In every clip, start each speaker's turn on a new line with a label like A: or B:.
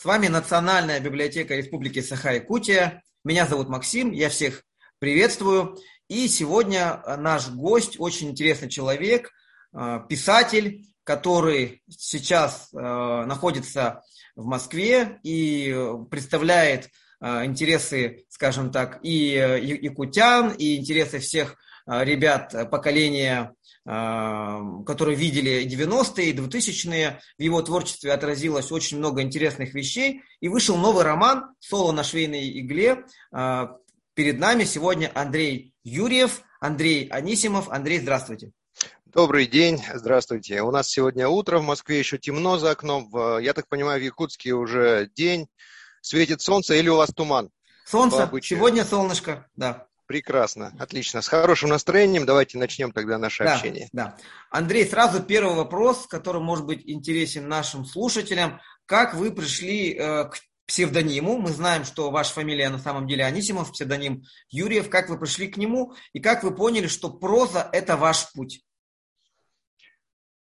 A: С вами Национальная библиотека Республики Саха-Якутия. Меня зовут Максим, я всех приветствую. И сегодня наш гость, очень интересный человек, э, писатель, который сейчас э, находится в Москве и представляет э, интересы, скажем так, и якутян, и интересы всех ребят поколения которые видели 90-е и 2000-е. В его творчестве отразилось очень много интересных вещей. И вышел новый роман «Соло на швейной игле». Перед нами сегодня Андрей Юрьев, Андрей Анисимов. Андрей, здравствуйте.
B: Добрый день, здравствуйте. У нас сегодня утро, в Москве еще темно за окном. Я так понимаю, в Якутске уже день, светит солнце или у вас туман?
A: Солнце, сегодня солнышко, да.
B: Прекрасно, отлично. С хорошим настроением давайте начнем тогда наше
A: да,
B: общение.
A: Да. Андрей, сразу первый вопрос, который может быть интересен нашим слушателям. Как вы пришли э, к псевдониму? Мы знаем, что ваша фамилия на самом деле Анисимов, псевдоним Юрьев. Как вы пришли к нему и как вы поняли, что проза – это ваш путь?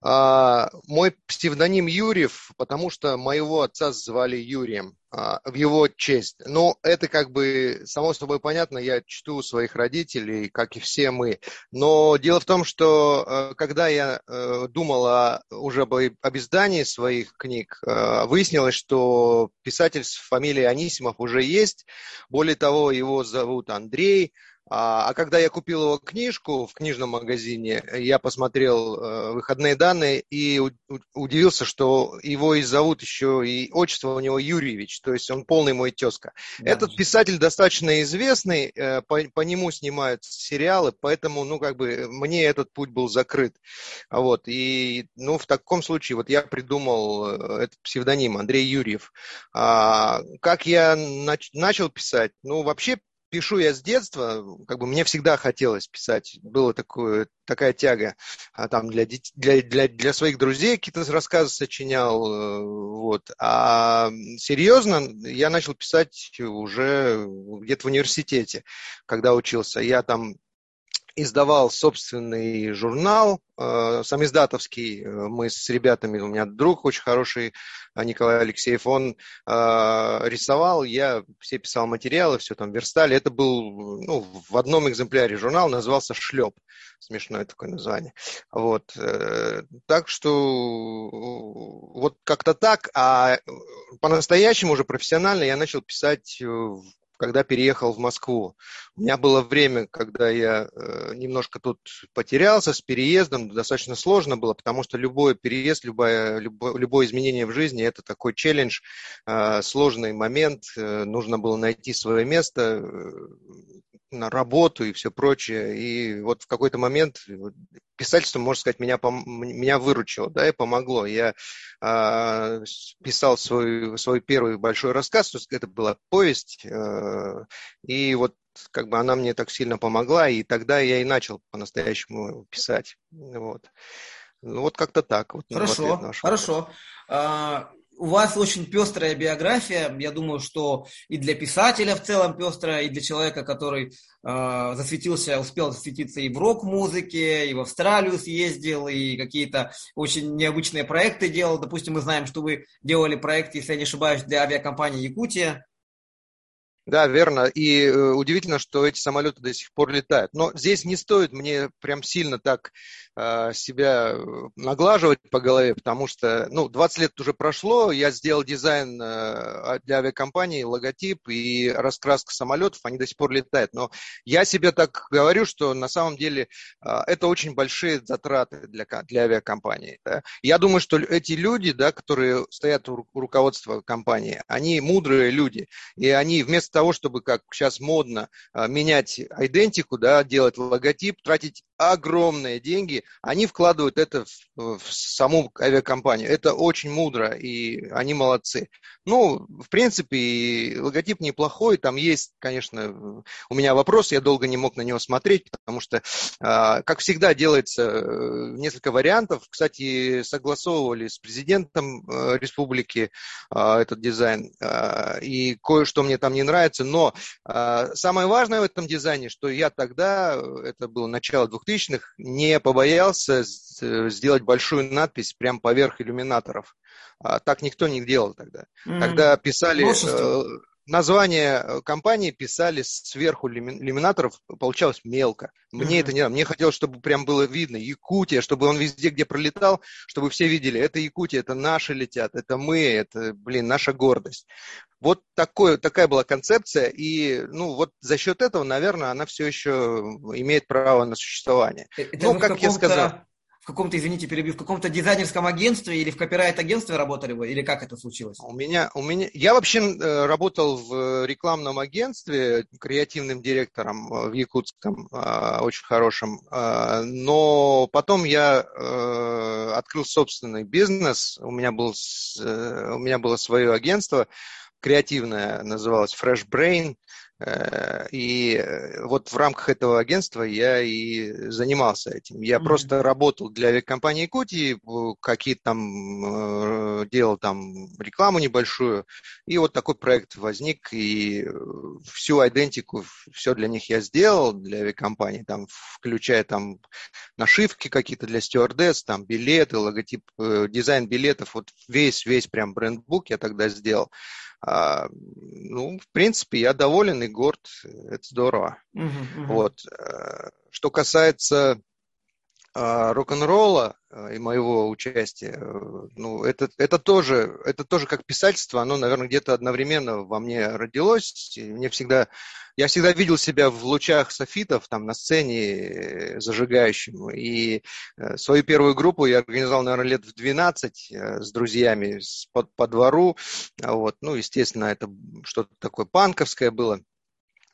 B: А, мой псевдоним Юрьев, потому что моего отца звали Юрием а, в его честь. Но это как бы само собой понятно, я чту своих родителей, как и все мы. Но дело в том, что э, когда я э, думал о, уже об, об издании своих книг, э, выяснилось, что писатель с фамилией Анисимов уже есть. Более того, его зовут Андрей. А, а когда я купил его книжку в книжном магазине, я посмотрел э, выходные данные и удивился, что его и зовут еще, и отчество у него Юрьевич, то есть он полный мой тезка. Да. Этот писатель достаточно известный, э, по, по нему снимают сериалы, поэтому, ну, как бы, мне этот путь был закрыт. Вот, и, ну, в таком случае, вот я придумал э, этот псевдоним Андрей Юрьев. А, как я нач, начал писать? Ну, вообще пишу я с детства, как бы мне всегда хотелось писать, была такая тяга, а, там для, для, для, для своих друзей какие-то рассказы сочинял, э, вот, а серьезно я начал писать уже где-то в университете, когда учился, я там издавал собственный журнал, э, самиздатовский. Мы с ребятами, у меня друг очень хороший, э, Николай Алексеев, он э, рисовал, я все писал материалы, все там верстали. Это был ну, в одном экземпляре журнал, назывался «Шлеп». Смешное такое название. Вот. Э, так что вот как-то так. А по-настоящему уже профессионально я начал писать в когда переехал в Москву. У меня было время, когда я э, немножко тут потерялся с переездом, достаточно сложно было, потому что любой переезд, любое, любое, любое изменение в жизни – это такой челлендж, э, сложный момент, э, нужно было найти свое место, на работу и все прочее. И вот в какой-то момент писательство, можно сказать, меня, меня выручило, да, и помогло. Я э, писал свой, свой первый большой рассказ, то есть это была повесть, э, и вот как бы она мне так сильно помогла, и тогда я и начал по-настоящему писать. Вот. Ну, вот как-то так. Вот,
A: хорошо, хорошо. А, у вас очень пестрая биография. Я думаю, что и для писателя в целом пестрая, и для человека, который э, засветился, успел засветиться и в рок-музыке, и в Австралию съездил, и какие-то очень необычные проекты делал. Допустим, мы знаем, что вы делали проект, если я не ошибаюсь, для авиакомпании Якутия.
B: Да, верно. И э, удивительно, что эти самолеты до сих пор летают. Но здесь не стоит мне прям сильно так себя э, наглаживать по голове, потому что, ну, 20 лет уже прошло, я сделал дизайн э, для авиакомпании, логотип и раскраска самолетов, они до сих пор летают. Но я себе так говорю, что на самом деле э, это очень большие затраты для, для авиакомпании. Да? Я думаю, что эти люди, да, которые стоят у руководства компании, они мудрые люди, и они вместо того, чтобы, как сейчас модно, менять идентику, да, делать логотип, тратить огромные деньги, они вкладывают это в, в саму авиакомпанию. Это очень мудро, и они молодцы. Ну, в принципе, логотип неплохой, там есть, конечно, у меня вопрос, я долго не мог на него смотреть, потому что, а, как всегда, делается э, несколько вариантов. Кстати, согласовывали с президентом э, республики а, этот дизайн, и кое-что мне там не нравится, но э, самое важное в этом дизайне, что я тогда, это было начало 2000-х, не побоялся боялся сделать большую надпись прямо поверх иллюминаторов. А так никто не делал тогда. Mm-hmm. Тогда писали... Множество название э, компании писали сверху иллюминаторов, получалось мелко. Мне mm-hmm. это не надо. Мне хотелось, чтобы прям было видно. Якутия, чтобы он везде, где пролетал, чтобы все видели, это Якутия, это наши летят, это мы, это, блин, наша гордость. Вот такое, такая была концепция, и ну вот за счет этого, наверное, она все еще имеет право на существование.
A: Э, это ну, как я сказал в каком-то, извините, перебью, в каком-то дизайнерском агентстве или в копирайт-агентстве работали вы, или как это случилось?
B: У меня, у меня, я вообще э, работал в рекламном агентстве креативным директором э, в Якутском, э, очень хорошем, но потом я открыл собственный бизнес, у меня, был, у меня было свое агентство креативное, называлось Fresh Brain, Э, и э, вот в рамках этого агентства я и занимался этим. Я mm-hmm. просто работал для авиакомпании Якутии, какие-то там э, делал там рекламу небольшую, и вот такой проект возник, и всю идентику, все для них я сделал, для авиакомпании, там, включая там нашивки какие-то для стюардесс, там билеты, логотип, дизайн билетов, вот весь, весь прям брендбук я тогда сделал. А, ну, в принципе, я доволен и горд, это здорово. Uh-huh, uh-huh. Вот. Э, что касается а, рок-н-ролла а, и моего участия, э, ну, это, это, тоже, это тоже как писательство, оно, наверное, где-то одновременно во мне родилось. И мне всегда, я всегда видел себя в лучах софитов, там, на сцене э, зажигающим. И э, свою первую группу я организовал, наверное, лет в 12 с друзьями по, по двору. Вот. Ну, естественно, это что-то такое панковское было.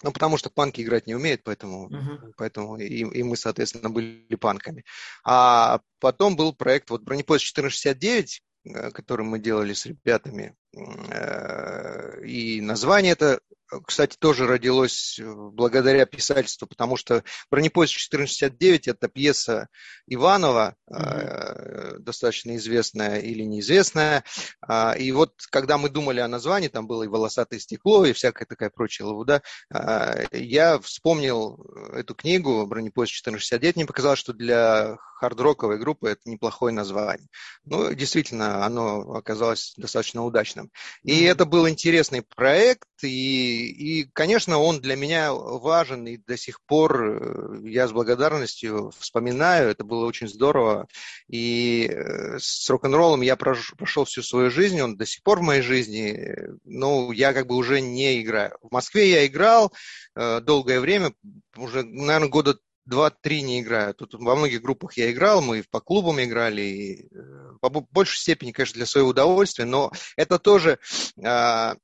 B: Ну, потому что панки играть не умеют, поэтому, uh-huh. поэтому и, и мы, соответственно, были панками. А потом был проект вот бронепоезд 1469, э, который мы делали с ребятами. Э, и название это кстати, тоже родилось э, благодаря писательству, потому что «Бронепоезд 1469» – это пьеса Иванова, mm-hmm. Достаточно известная или неизвестная. А, и вот когда мы думали о названии, там было и «Волосатое стекло», и всякая такая прочая лавуда, а, я вспомнил эту книгу «Бронепоезд 1469», мне показалось, что для хард-роковой группы это неплохое название. Ну, действительно, оно оказалось достаточно удачным. И mm-hmm. это был интересный проект, и и, конечно, он для меня важен, и до сих пор э, я с благодарностью вспоминаю, это было очень здорово. И э, с рок-н-роллом я прошел всю свою жизнь, он до сих пор в моей жизни, но я как бы уже не играю. В Москве я играл э, долгое время, уже, наверное, года два-три не играю. Тут во многих группах я играл, мы по клубам играли, и, по большей степени, конечно, для своего удовольствия, но это тоже а,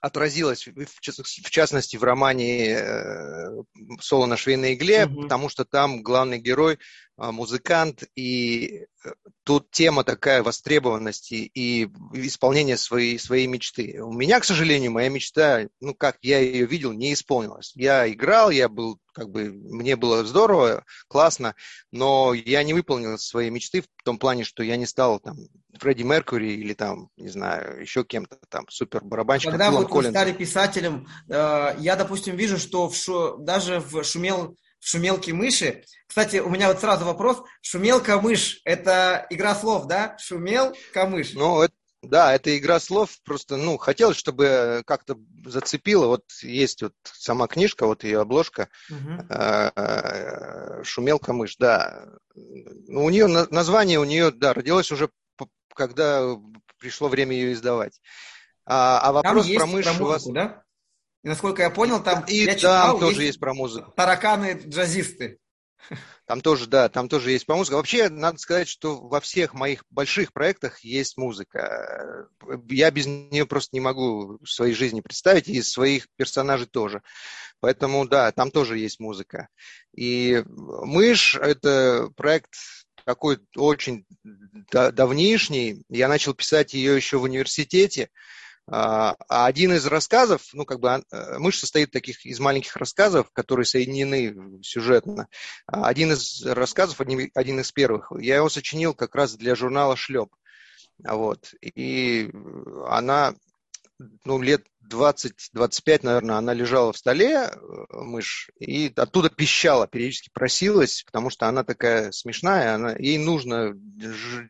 B: отразилось, в частности, в романе э, «Соло на швейной игле», угу. потому что там главный герой музыкант, и э, тут тема такая востребованности и исполнения своей, своей мечты. У меня, к сожалению, моя мечта, ну, как я ее видел, не исполнилась. Я играл, я был, как бы, мне было здорово, классно, но я не выполнил свои мечты в том плане, что я не стал там Фредди Меркьюри или там, не знаю, еще кем-то там супер барабанщиком.
A: Когда вы стали писателем, э, я, допустим, вижу, что в шу... даже в шумел в шумелке мыши. Кстати, у меня вот сразу вопрос. Шумелка-мышь – это игра слов, да? Шумел-камыш.
B: Ну, это, да, это игра слов. Просто, ну, хотелось, чтобы как-то зацепило. Вот есть вот сама книжка, вот ее обложка. Угу. Шумелка-мышь, да. Ну, у нее название, у нее, да, родилось уже, когда пришло время ее издавать. А, а вопрос
A: про мышь про музыку, у вас... да? И насколько я понял, там
B: и я читал, там тоже есть, есть про музыку.
A: Тараканы-джазисты.
B: Там тоже, да, там тоже есть про музыку. Вообще, надо сказать, что во всех моих больших проектах есть музыка. Я без нее просто не могу своей жизни представить, и своих персонажей тоже. Поэтому, да, там тоже есть музыка. И «Мышь» — это проект такой очень давнишний. Я начал писать ее еще в университете. А, а один из рассказов, ну, как бы э, мышь состоит таких из маленьких рассказов, которые соединены сюжетно. А один из рассказов, один, один из первых, я его сочинил как раз для журнала «Шлеп». Вот. И она ну, лет 20-25, наверное, она лежала в столе, мышь, и оттуда пищала, периодически просилась, потому что она такая смешная, она, ей нужно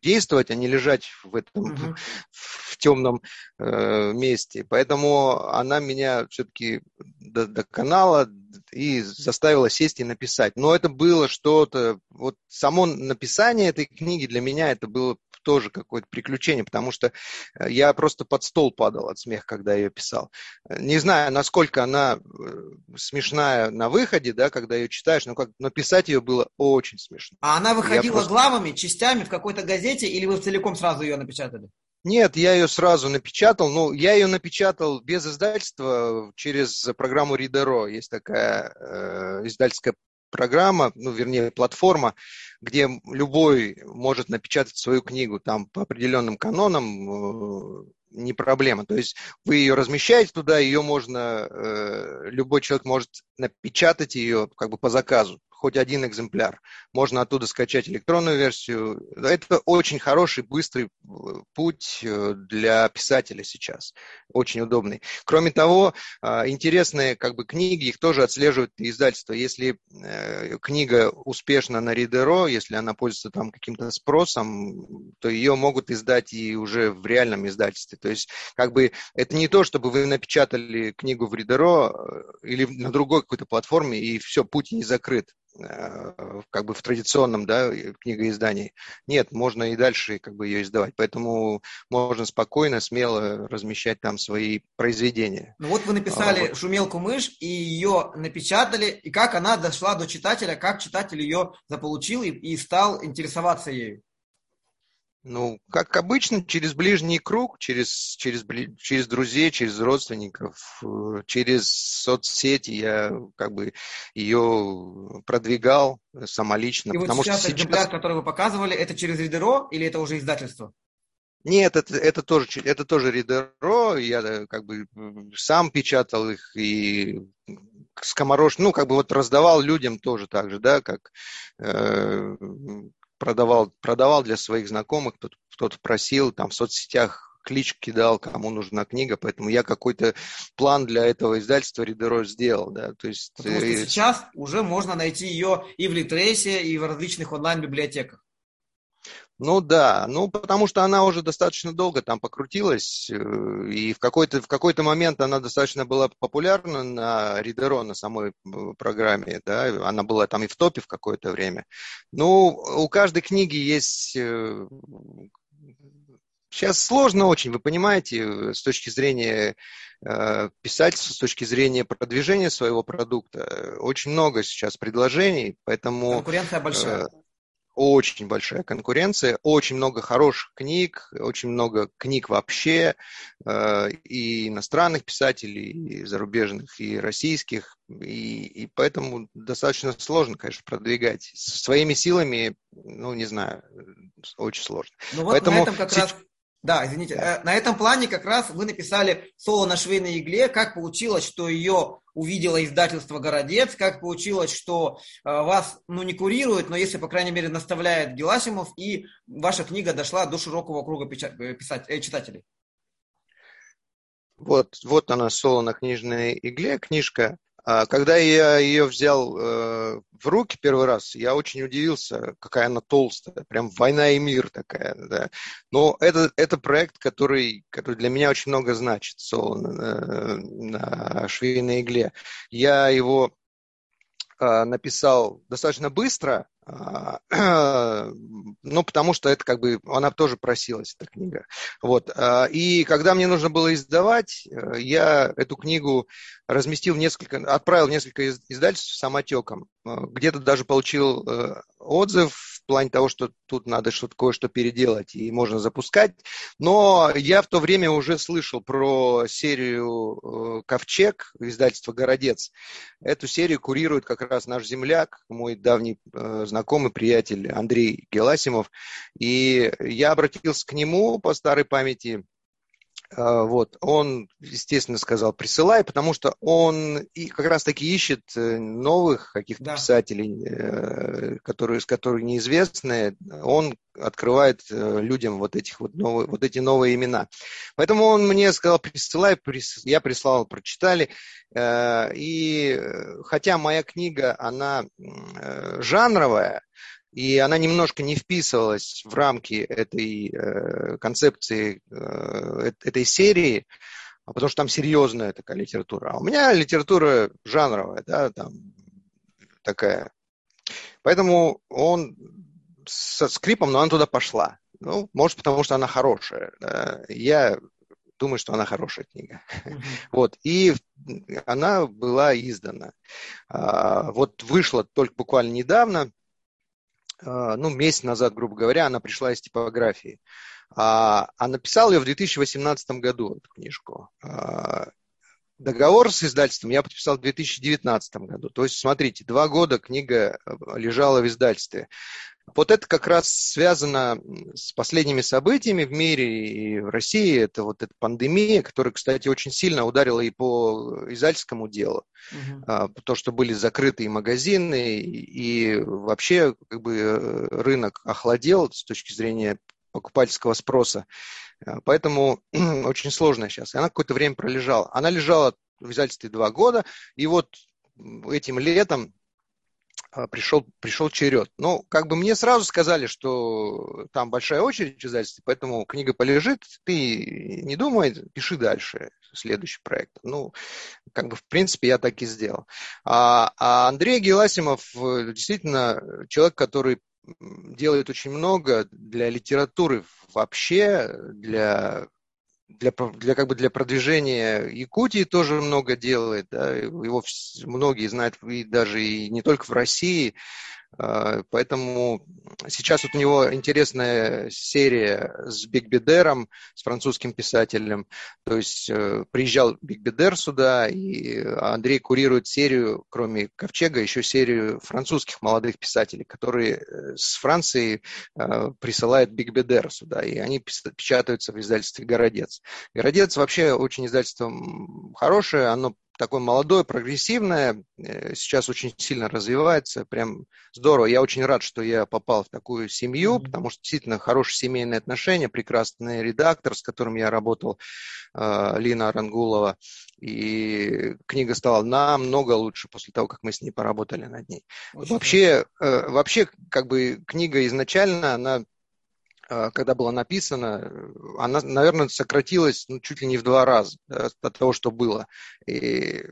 B: действовать, а не лежать в этом mm-hmm. в, в темном э, месте. Поэтому она меня все-таки доконала и заставила сесть и написать. Но это было что-то, вот само написание этой книги для меня это было тоже какое-то приключение, потому что э, я просто под стол падал от смеха, когда ее писал. Не знаю, насколько она э, смешная на выходе, да, когда ее читаешь, но, как, но писать ее было очень смешно.
A: А она выходила просто... главами, частями в какой-то газете, или вы целиком сразу ее напечатали?
B: Нет, я ее сразу напечатал. Ну, я ее напечатал без издательства через программу Ридеро. Есть такая э, издательская программа, ну, вернее, платформа, где любой может напечатать свою книгу там по определенным канонам, э, не проблема. То есть вы ее размещаете туда, ее можно, э, любой человек может напечатать ее как бы по заказу хоть один экземпляр. Можно оттуда скачать электронную версию. Это очень хороший, быстрый э, путь э, для писателя сейчас. Очень удобный. Кроме того, а, интересные как бы, книги, их тоже отслеживают издательства. Если э, книга успешна на Ридеро, если она пользуется там каким-то спросом, то ее могут издать и уже в реальном издательстве. То есть, как бы, это не то, чтобы вы напечатали книгу в Ридеро или на другой какой-то платформе, и все, путь не закрыт. Э, как бы в традиционном да, книгоиздании. Нет, можно и дальше как бы ее издавать. Поэтому можно спокойно, смело размещать там свои произведения.
A: Ну вот вы написали а, вот. «Шумелку мышь» и ее напечатали. И как она дошла до читателя, как читатель ее заполучил и, и стал интересоваться ею?
B: Ну, как обычно, через ближний круг, через, через, через друзей, через родственников, э, через соцсети я как бы ее продвигал самолично.
A: И потому вот сейчас что сейчас экземпляр, который вы показывали, это через Ридеро или это уже издательство?
B: Нет, это, это тоже, это тоже Ридеро, я э, как бы сам печатал их и скоморош, ну, как бы вот раздавал людям тоже так же, да, как э, продавал, продавал для своих знакомых, кто-то, кто просил, там в соцсетях клич кидал, кому нужна книга, поэтому я какой-то план для этого издательства Ридеро сделал, да, то есть...
A: Потому что э, сейчас уже можно найти ее и в Литресе, и в различных онлайн-библиотеках.
B: Ну да, ну потому что она уже достаточно долго там покрутилась, э, и в какой-то в какой-то момент она достаточно была популярна на Ридеро, на самой э, программе, да, она была там и в топе в какое-то время. Ну, у каждой книги есть Сейчас э, сложно очень, вы понимаете, с точки зрения писательства, с точки зрения продвижения своего продукта. Очень много сейчас предложений, поэтому...
A: Конкуренция большая
B: очень большая конкуренция, очень много хороших книг, очень много книг вообще, э, и иностранных писателей, и зарубежных, и российских, и, и поэтому достаточно сложно, конечно, продвигать. Своими силами, ну, не знаю, очень сложно.
A: Ну вот поэтому... на этом как раз да, извините. Э, на этом плане как раз вы написали соло на швейной игле. Как получилось, что ее увидело издательство «Городец», как получилось, что э, вас ну, не курирует, но если, по крайней мере, наставляет Геласимов, и ваша книга дошла до широкого круга э, писать, читателей.
B: Вот, вот она, соло на книжной игле, книжка когда я ее взял э, в руки первый раз, я очень удивился, какая она толстая, прям «Война и мир» такая. Да. Но это, это проект, который, который для меня очень много значит, соло на, на швейной игле. Я его э, написал достаточно быстро, а, ну, потому что это как бы, она тоже просилась, эта книга. Вот. А, и когда мне нужно было издавать, э, я эту книгу разместил несколько, отправил несколько издательств самотеком. Э, где-то даже получил э, отзыв плане того, что тут надо что-то кое-что переделать и можно запускать. Но я в то время уже слышал про серию «Ковчег» издательства «Городец». Эту серию курирует как раз наш земляк, мой давний знакомый приятель Андрей Геласимов. И я обратился к нему по старой памяти вот, он, естественно, сказал, присылай, потому что он и как раз таки ищет э, новых каких-то да. писателей, э, которые, с которыми неизвестные. Он открывает э, людям вот, этих вот, новые, вот эти новые имена. Поэтому он мне сказал, присылай, прис... я прислал, прочитали. И хотя моя книга, она жанровая, и она немножко не вписывалась в рамки этой э, концепции э, этой серии, а потому что там серьезная такая литература. А у меня литература жанровая, да, там такая. Поэтому он со скрипом, но она туда пошла. Ну, может, потому что она хорошая. Да. Я думаю, что она хорошая книга. Mm-hmm. Вот. И она была издана. А, вот вышла только буквально недавно. А, ну, месяц назад, грубо говоря, она пришла из типографии. А, а написал ее в 2018 году, эту книжку. А, договор с издательством я подписал в 2019 году. То есть, смотрите, два года книга лежала в издательстве. Вот это как раз связано с последними событиями в мире и в России. Это вот эта пандемия, которая, кстати, очень сильно ударила и по издательскому делу. Угу. То, что были закрыты и магазины, и вообще как бы э, рынок охладел с точки зрения покупательского спроса. А, поэтому очень сложно сейчас. Она какое-то время пролежала. Она лежала в издательстве два года, и вот этим летом пришел, пришел черед. Ну, как бы мне сразу сказали, что там большая очередь в издательстве, поэтому книга полежит, ты не думай, пиши дальше следующий проект. Ну, как бы, в принципе, я так и сделал. А, а Андрей Геласимов э, действительно человек, который делает очень много для литературы вообще, для для, для, как бы для продвижения Якутии тоже много делает. Да, его многие знают и даже и не только в России. А, поэтому сейчас вот у него интересная серия с Бегбедером, с французским писателем. То есть э, приезжал Бегбедер сюда, и Андрей курирует серию, кроме Ковчега, еще серию французских молодых писателей, которые э, с Франции э, присылают Биг Бедер сюда, и они печатаются в издательстве «Городец». «Городец» вообще очень издательство хорошее, оно такое молодое, прогрессивное, э, сейчас очень сильно развивается, прям здорово. Я очень рад, что я попал в такую семью, потому что действительно хорошие семейные отношения, прекрасный редактор, с которым я работал, э, Лина Арангулова, и книга стала намного лучше после того, как мы с ней поработали над ней. Очень вообще, э, вообще, как бы книга изначально, она когда была написана, она, наверное, сократилась ну, чуть ли не в два раза от того, что было. И,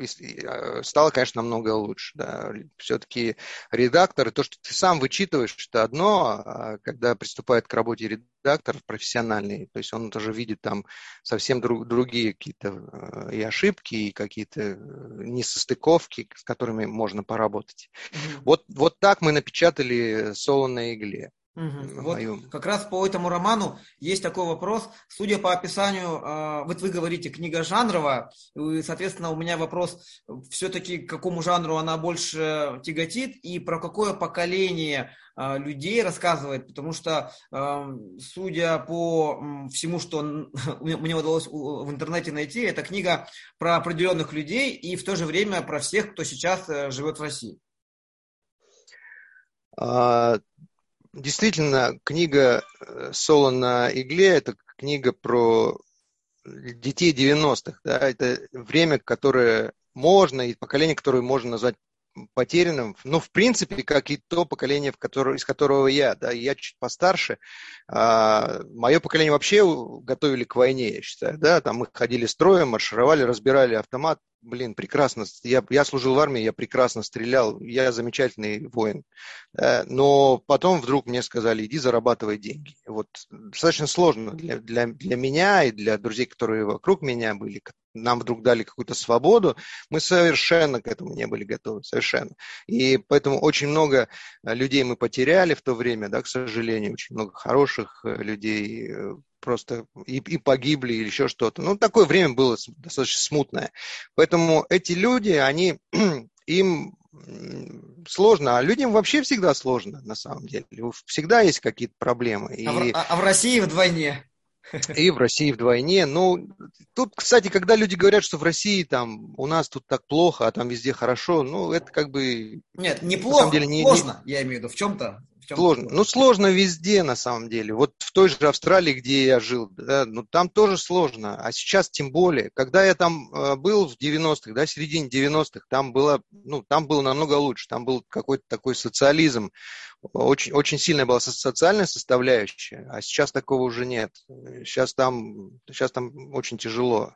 B: и а, стало, конечно, намного лучше. Да. Все-таки редактор, то, что ты сам вычитываешь, это одно, а когда приступает к работе редактор профессиональный, то есть он тоже видит там совсем друг, другие какие-то и ошибки, и какие-то несостыковки, с которыми можно поработать. Mm-hmm. Вот, вот так мы напечатали «Соло на игле».
A: Угу. Вот моем... как раз по этому роману есть такой вопрос. Судя по описанию, э, вот вы говорите, книга жанровая, и, соответственно, у меня вопрос, все-таки к какому жанру она больше тяготит и про какое поколение э, людей рассказывает, потому что, э, судя по всему, что мне удалось в интернете найти, это книга про определенных людей и в то же время про всех, кто сейчас живет в России.
B: А, действительно, книга э, «Соло на игле» – это книга про детей 90-х. Да? Это время, которое можно, и поколение, которое можно назвать потерянным, ну, в принципе, как и то поколение, в которое, из которого я, да, я чуть постарше, а, мое поколение вообще готовили к войне, я считаю, да, там мы ходили строем, маршировали, разбирали автомат, блин, прекрасно, я, я служил в армии, я прекрасно стрелял, я замечательный воин. Но потом вдруг мне сказали, иди зарабатывай деньги. Вот достаточно сложно для, для, для меня и для друзей, которые вокруг меня были. Нам вдруг дали какую-то свободу, мы совершенно к этому не были готовы, совершенно. И поэтому очень много людей мы потеряли в то время, да, к сожалению, очень много хороших э, людей, э, просто и, и погибли или еще что-то. Ну, такое время было достаточно смутное. Поэтому эти люди, они, им сложно, а людям вообще всегда сложно, на самом деле. Всегда есть какие-то проблемы.
A: И... А, в, а, а в России вдвойне.
B: И в России вдвойне. Ну, тут, кстати, когда люди говорят, что в России там у нас тут так плохо, а там везде хорошо, ну, это как бы...
A: Нет, неплохо, на самом деле, не, сложно, не... я имею в виду, в чем-то.
B: Чем сложно. Ну, сложно везде, на самом деле. Вот в той же Австралии, где я жил, да, ну, там тоже сложно. А сейчас тем более. Когда я там э, был в 90-х, да, в середине 90-х, там было, ну, там было намного лучше. Там был какой-то такой социализм очень, очень сильная была социальная составляющая, а сейчас такого уже нет. Сейчас там, сейчас там очень тяжело.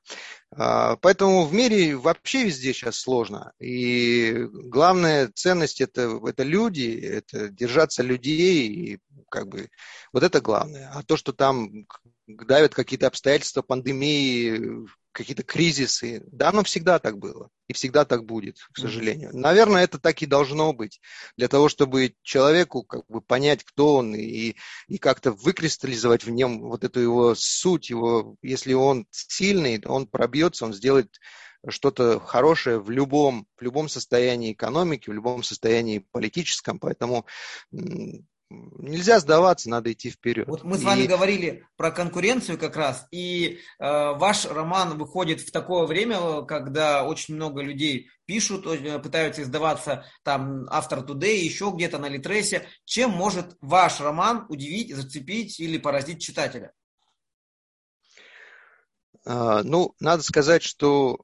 B: А, поэтому в мире вообще везде сейчас сложно. И главная ценность это, это люди, это держаться людей, и как бы вот это главное. А то, что там давят какие-то обстоятельства, пандемии, какие-то кризисы. Да, оно всегда так было. И всегда так будет, к сожалению. Наверное, это так и должно быть. Для того, чтобы человеку как бы понять, кто он, и, и как-то выкристаллизовать в нем вот эту его суть, его, если он сильный, он пробьется, он сделает что-то хорошее в любом, в любом состоянии экономики, в любом состоянии политическом. Поэтому нельзя сдаваться, надо идти вперед.
A: Вот мы с вами и... говорили про конкуренцию как раз, и э, ваш роман выходит в такое время, когда очень много людей пишут, э, пытаются издаваться там автор Today, еще где-то на Литресе. Чем может ваш роман удивить, зацепить или поразить читателя?
B: А, ну, надо сказать, что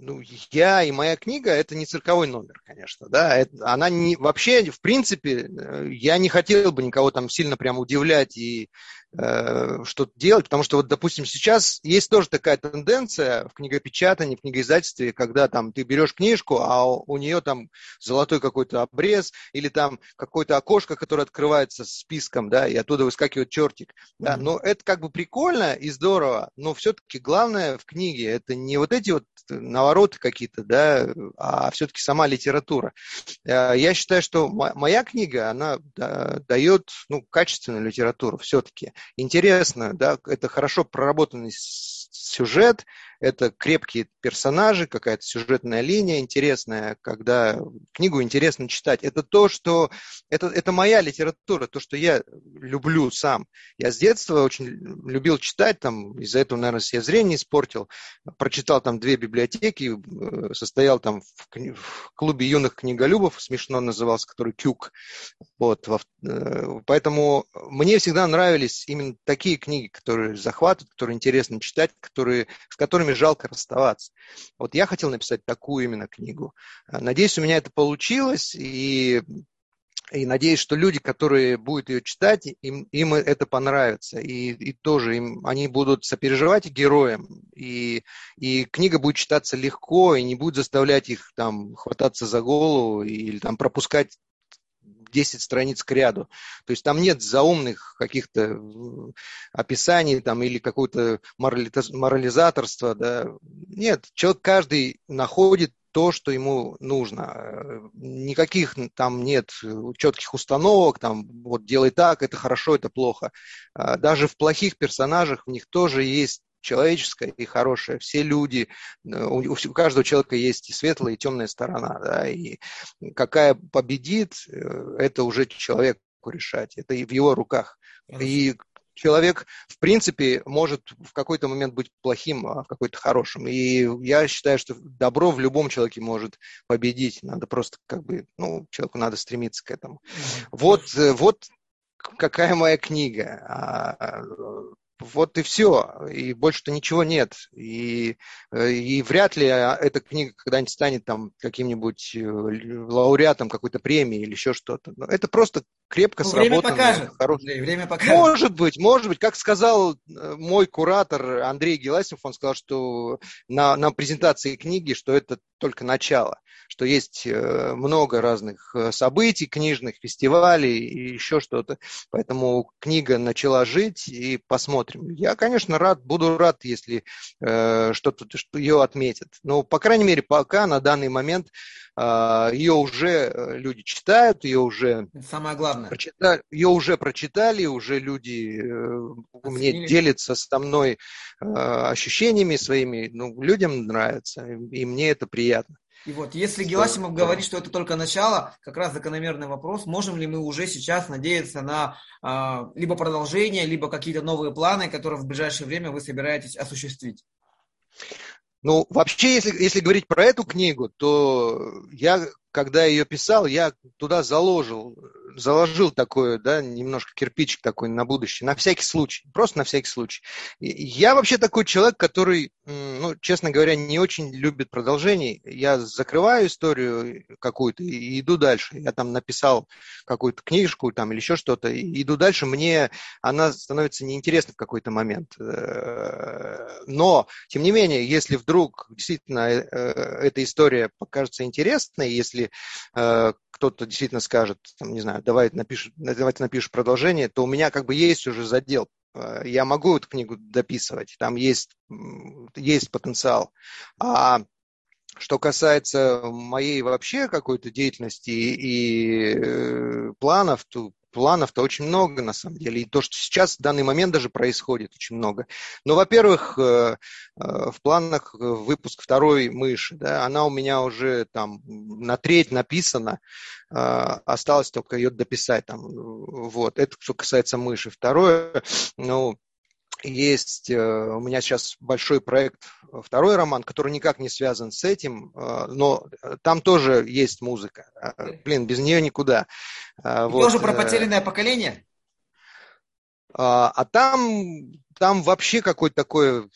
B: ну, я и моя книга это не цирковой номер, конечно, да, это, она не, вообще, в принципе, э, я не хотел бы никого там сильно прям удивлять и что-то делать, потому что вот, допустим, сейчас есть тоже такая тенденция в книгопечатании, в книгоиздательстве, когда там ты берешь книжку, а у нее там золотой какой-то обрез или там какое-то окошко, которое открывается с списком, да, и оттуда выскакивает чертик, да, mm-hmm. но это как бы прикольно и здорово, но все-таки главное в книге это не вот эти вот навороты какие-то, да, а все-таки сама литература. Э, я считаю, что моя книга, она дает, ну, качественную литературу все-таки интересно, да, это хорошо проработанный сюжет, это крепкие персонажи, какая-то сюжетная линия интересная, когда книгу интересно читать. Это то, что... Это, это моя литература, то, что я люблю сам. Я с детства очень любил читать, там, из-за этого, наверное, себе зрение испортил. Прочитал там две библиотеки, э, состоял там в, в клубе юных книголюбов, смешно назывался, который Кюк. Вот, э, поэтому мне всегда нравились именно такие книги, которые захватывают, которые интересно читать, которые, с которыми которыми жалко расставаться. Вот я хотел написать такую именно книгу. Э, надеюсь, у меня это получилось, и и надеюсь, что люди, которые будут ее читать, им, им это понравится. И, и тоже им, они будут сопереживать героям. И, и книга будет читаться легко, и не будет заставлять их там хвататься за голову или там пропускать 10 страниц к ряду. То есть там нет заумных каких-то э, описаний там, или какого-то морализаторства. Да. Нет, человек каждый находит то, что ему нужно. Никаких там нет четких установок, там вот делай так, это хорошо, это плохо. А даже в плохих персонажах в них тоже есть человеческое и хорошее. Все люди, э, у, каждого человека есть и светлая, и темная сторона. Да, и какая победит, э, это уже человеку решать. Это и в его руках. И человек, в принципе, может в какой-то момент быть плохим, а в какой-то хорошим. И я считаю, что добро в любом человеке может победить. Надо просто как бы, ну, человеку надо стремиться к этому. Вот, э, вот какая моя книга. А, вот и все, и больше-то ничего нет. И, э, и вряд ли эта книга когда-нибудь станет там каким-нибудь э, лауреатом какой-то премии или еще что-то. Это просто крепко ну,
A: время покажет. Хорошее.
B: Время покажет. Может быть, может быть. Как сказал э, мой куратор Андрей Геласимов, он сказал, что на, на презентации книги, что это только начало, что есть много разных событий, книжных фестивалей и еще что-то. Поэтому книга начала жить, и посмотрим. Я, конечно, рад, буду рад, если э, что-то что ее отметят. Но, по крайней мере, пока на данный момент э, ее уже э, люди читают, ее уже...
A: Самое главное.
B: Прочитали, ее уже прочитали, уже люди э, мне делятся со мной э, ощущениями своими. Ну, людям нравится, и мне это приятно.
A: И вот, если Геласимов говорит, что это только начало, как раз закономерный вопрос, можем ли мы уже сейчас надеяться на э, либо продолжение, либо какие-то новые планы, которые в ближайшее время вы собираетесь осуществить?
B: Ну, вообще, если, если говорить про эту книгу, то я когда ее писал, я туда заложил, заложил такое, да, немножко кирпичик такой на будущее, на всякий случай, просто на всякий случай. Я вообще такой человек, который, ну, честно говоря, не очень любит продолжений. Я закрываю историю какую-то и иду дальше. Я там написал какую-то книжку там или еще что-то, и иду дальше. Мне она становится неинтересна в какой-то момент. Э, но, тем не менее, если вдруг действительно э, эта история покажется интересной, если если э, кто-то действительно скажет, там, не знаю, давай напишешь, давай ты продолжение, то у меня как бы есть уже задел. Э, я могу эту книгу дописывать, там есть, есть потенциал. А что касается моей вообще какой-то деятельности и э, планов, то планов-то очень много, на самом деле. И то, что сейчас в данный момент даже происходит, очень много. Но, во-первых, э, э, в планах выпуск второй мыши, да, она у меня уже там на треть написана, э, осталось только ее дописать. Там, вот. Это что касается мыши. Второе, ну, есть у меня сейчас большой проект, второй роман, который никак не связан с этим, но там тоже есть музыка. Блин, без нее никуда.
A: Вот. Тоже про потерянное поколение?
B: А, а там, там вообще какой-то такой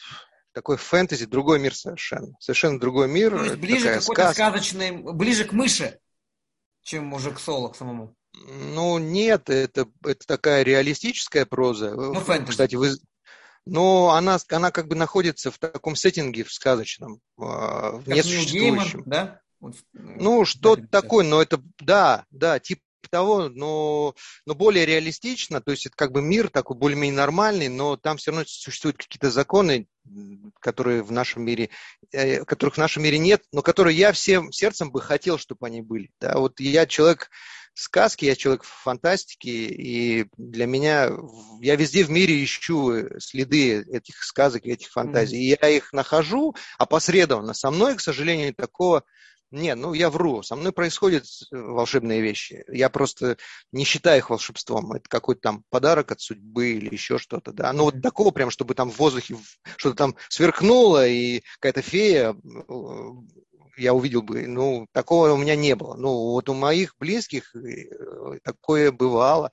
B: такой фэнтези, другой мир совершенно. Совершенно другой мир.
A: То есть ближе к какой-то сказочной, ближе к мыши, чем уже к соло к самому.
B: Ну, нет, это, это такая реалистическая проза.
A: Ну, фэнтези.
B: Кстати, вы, но она, она как бы находится в таком сеттинге, в сказочном, в как несуществующем.
A: Да?
B: Вот, ну, что-то такое, но это, да, да, типа того, но, но более реалистично, то есть это как бы мир такой более-менее нормальный, но там все равно существуют какие-то законы, которые в нашем мире, э, которых в нашем мире нет, но которые я всем сердцем бы хотел, чтобы они были. Да, вот я человек сказки, я человек фантастики, и для меня, я везде в мире ищу следы этих сказок и этих фантазий. Mm-hmm. И я их нахожу опосредованно. Со мной, к сожалению, такого нет, ну я вру. Со мной происходят э, волшебные вещи. Я просто не считаю их волшебством. Это какой-то там подарок от судьбы или еще что-то. Да? Но вот такого прям, чтобы там в воздухе что-то там сверкнуло и какая-то фея э, я увидел бы. Ну, такого у меня не было. Ну, вот у моих близких э, такое бывало.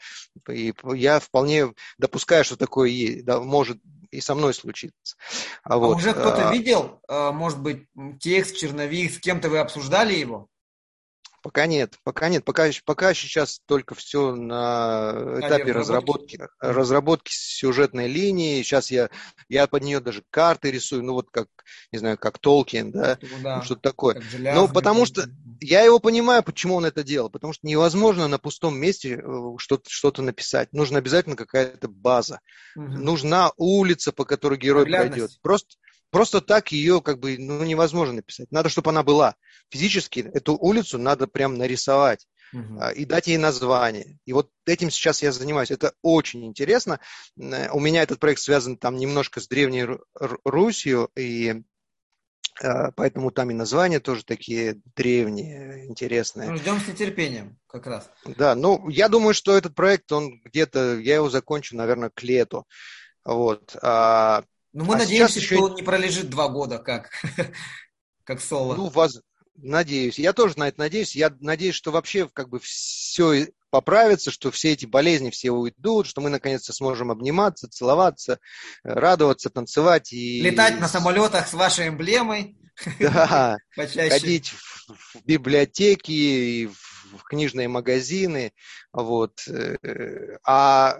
B: И я вполне допускаю, что такое да, может и со мной случится.
A: А, а вот. уже кто-то а... видел, э, может быть, текст, черновик, с кем-то вы обсуждали его?
B: Пока нет, пока нет, пока, пока сейчас только все на этапе разработки, разработки сюжетной линии. Сейчас я, я под нее даже карты рисую, ну вот как, не знаю, как Толкин, да, да ну, что-то такое. Ну, потому что я его понимаю, почему он это делал, потому что невозможно на пустом месте э, что-то что написать. Нужна обязательно какая-то база. Угу. Нужна улица, по которой герой пройдет. Просто, Просто так ее как бы ну, невозможно написать. Надо, чтобы она была. Физически эту улицу надо прям нарисовать угу. и дать ей название. И вот этим сейчас я занимаюсь. Это очень интересно. У меня этот проект связан там немножко с Древней Русью, и а, поэтому там и названия тоже такие древние, интересные.
A: Ну, ждем с нетерпением как раз.
B: Да, ну, я думаю, что этот проект, он где-то, я его закончу, наверное, к лету. Вот. А
A: ну, мы а надеемся, еще... что он не пролежит два года, как, как соло.
B: Ну, воз... надеюсь. Я тоже на это надеюсь. Я надеюсь, что вообще как бы все поправится, что все эти болезни все уйдут, что мы наконец-то сможем обниматься, целоваться, радоваться, танцевать и...
A: Летать на самолетах с вашей эмблемой.
B: Да, ходить в библиотеки в в книжные магазины. Вот. Э, а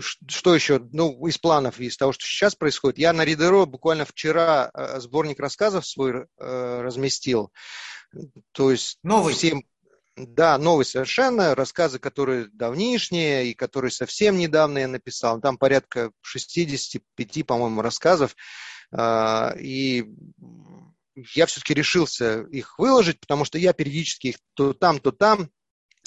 B: что еще? Ну, из планов, из того, что сейчас происходит. Я на Ридеро буквально вчера э, сборник рассказов свой э, разместил. То есть
A: новый.
B: всем да, новый совершенно, рассказы, которые давнишние и которые совсем недавно я написал. Там порядка 65, по-моему, рассказов. И я все-таки решился их выложить, потому что я периодически их то там, то там.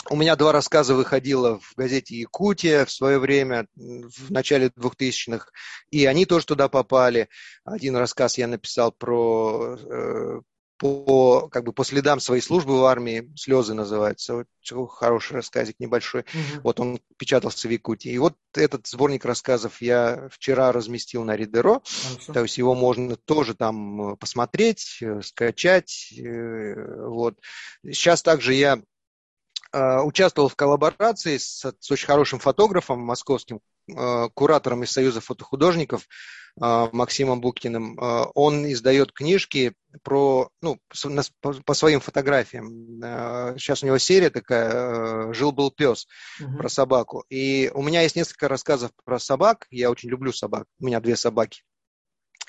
B: У меня два рассказа выходило в газете «Якутия» в свое время, в начале 2000-х, и они тоже туда попали. Один рассказ я написал про, э, по, как бы по следам своей службы в армии, «Слезы» называется, вот, хороший рассказик небольшой, угу. вот он печатался в Якутии. И вот этот сборник рассказов я вчера разместил на Ридеро, то есть его можно тоже там посмотреть, скачать, вот. Сейчас также я участвовал в коллаборации с, с очень хорошим фотографом московским, куратором из Союза фотохудожников а, Максимом Букиным, а, он издает книжки про, ну, по своим фотографиям. Сейчас у него серия такая «Жил-был пес» угу. про собаку. И у меня есть несколько рассказов про собак. Я очень люблю собак. У меня две собаки.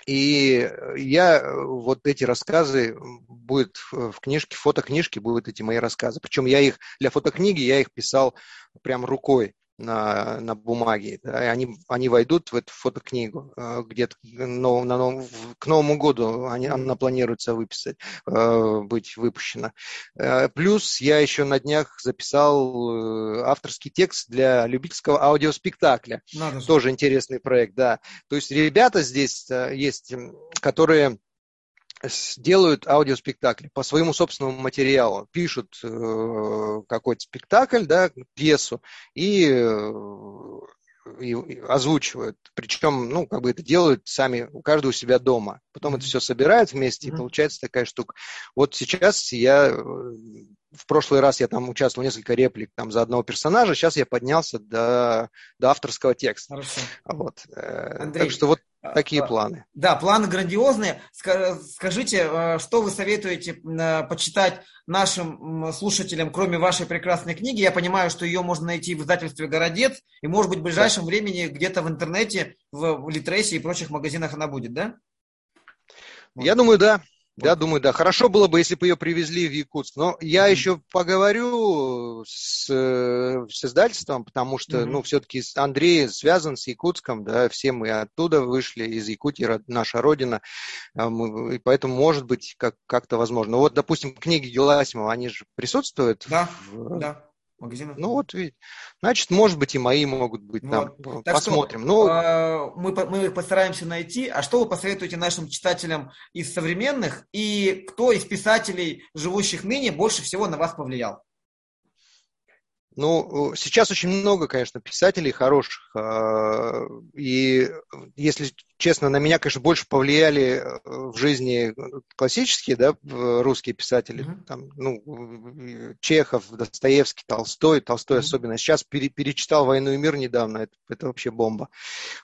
B: И я вот эти рассказы будет в книжке, фотокнижке будут эти мои рассказы. Причем я их для фотокниги я их писал прям рукой на, на бумаге. Да, и они, они войдут в эту фотокнигу э, где-то но, на, нов, к Новому году они, она планируется выписать, э, быть выпущена. Э, плюс я еще на днях записал авторский текст для любительского аудиоспектакля. Надо Тоже интересный проект, да. То есть ребята здесь есть, которые делают аудиоспектакли по своему собственному материалу, пишут э, какой-то спектакль, да, пьесу и, э, и озвучивают. Причем, ну, как бы это делают сами, у каждого у себя дома. Потом mm-hmm. это все собирают вместе, mm-hmm. и получается такая штука. Вот сейчас я э, в прошлый раз я там участвовал несколько реплик там за одного персонажа, сейчас я поднялся до, до авторского текста. Хорошо. Вот. Андрей, так что вот такие а, планы.
A: Да, планы грандиозные. Скажите, э, что вы советуете э, почитать нашим слушателям, кроме вашей прекрасной книги? Я понимаю, что ее можно найти в издательстве «Городец», и, может быть, в ближайшем да. времени где-то в интернете, в Литресе и прочих магазинах она будет, да?
B: Я думаю, да. Я думаю, да. Хорошо было бы, если бы ее привезли в Якутск. Но я mm-hmm. еще поговорю с, с издательством, потому что, mm-hmm. ну, все-таки Андрей связан с Якутском, да, все мы оттуда вышли, из Якутии, наша родина, а и поэтому, может быть, как, как-то возможно. Вот, допустим, книги Геласимова, они же присутствуют?
A: Да, в, да
B: магазинах. Ну вот, значит, может быть, и мои могут быть. Вот. Там, так посмотрим. Что,
A: ну, э, мы, мы их постараемся найти. А что вы посоветуете нашим читателям из современных и кто из писателей, живущих ныне, больше всего на вас повлиял?
B: Ну, сейчас очень много, конечно, писателей хороших. А, и если честно, на меня, конечно, больше повлияли э, в жизни классические, да, русские писатели, mm-hmm. там, ну, Чехов, Достоевский, Толстой, Толстой mm-hmm. особенно. Сейчас пере, перечитал «Войну и мир» недавно, это, это вообще бомба.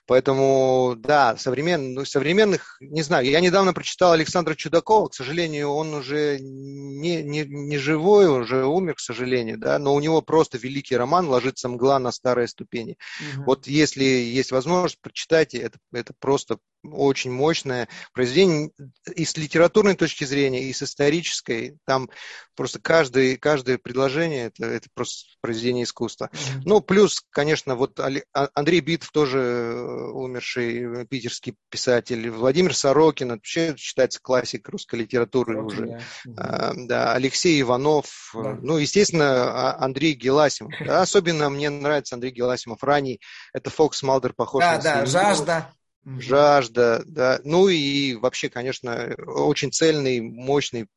B: Поэтому, да, современ, ну, современных, не знаю, я недавно прочитал Александра Чудакова, к сожалению, он уже не, не, не живой, уже умер, к сожалению, да, но у него просто великий роман «Ложится мгла на старые ступени». Mm-hmm. Вот если есть возможность, прочитайте, это, это просто просто очень мощное произведение и с литературной точки зрения, и с исторической. Там просто каждое, каждое предложение это, это просто произведение искусства. Mm-hmm. Ну, плюс, конечно, вот а, Андрей Битов тоже э, умерший питерский писатель, Владимир Сорокин, вообще считается классик русской литературы Сорокин, уже. Mm-hmm. А, да, Алексей Иванов, да. ну, естественно, а, Андрей Геласимов. Особенно мне нравится Андрей Геласимов ранний. Это Фокс Малдер похож
A: да, на Да, да, жажда
B: жажда, да. Ну и вообще, конечно, очень цельный, мощный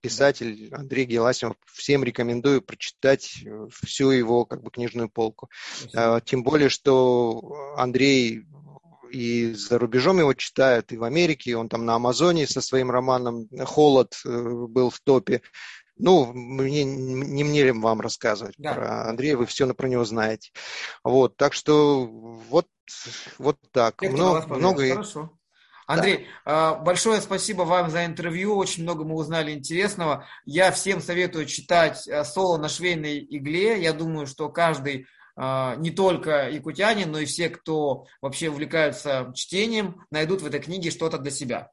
B: писатель Андрей Геласимов. Всем рекомендую прочитать всю его как бы книжную полку. Спасибо. Тем более, что Андрей и за рубежом его читают, и в Америке, он там на Амазоне со своим романом «Холод» э, был в топе. Ну, мне, не мне вам рассказывать да. про Андрея, вы все про него знаете. Вот, так что вот, вот так.
A: много, много... Хорошо. Андрей, да. большое спасибо вам за интервью. Очень много мы узнали интересного. Я всем советую читать э, соло на швейной игле. Я думаю, что каждый э, не только якутяне, но и все, кто вообще увлекаются чтением, найдут в этой книге что-то для себя.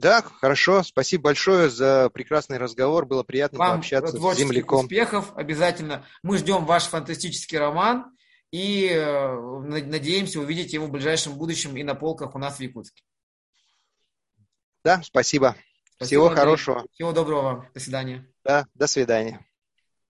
B: Да, хорошо. Спасибо большое за прекрасный разговор. Было приятно Вам пообщаться с земляком.
A: успехов обязательно. Мы ждем ваш фантастический роман и э, надеемся увидеть его в ближайшем будущем и на полках у нас в Якутске.
B: Да, спасибо. спасибо Всего Андрей. хорошего.
A: Всего доброго вам. До свидания.
B: Да, до свидания.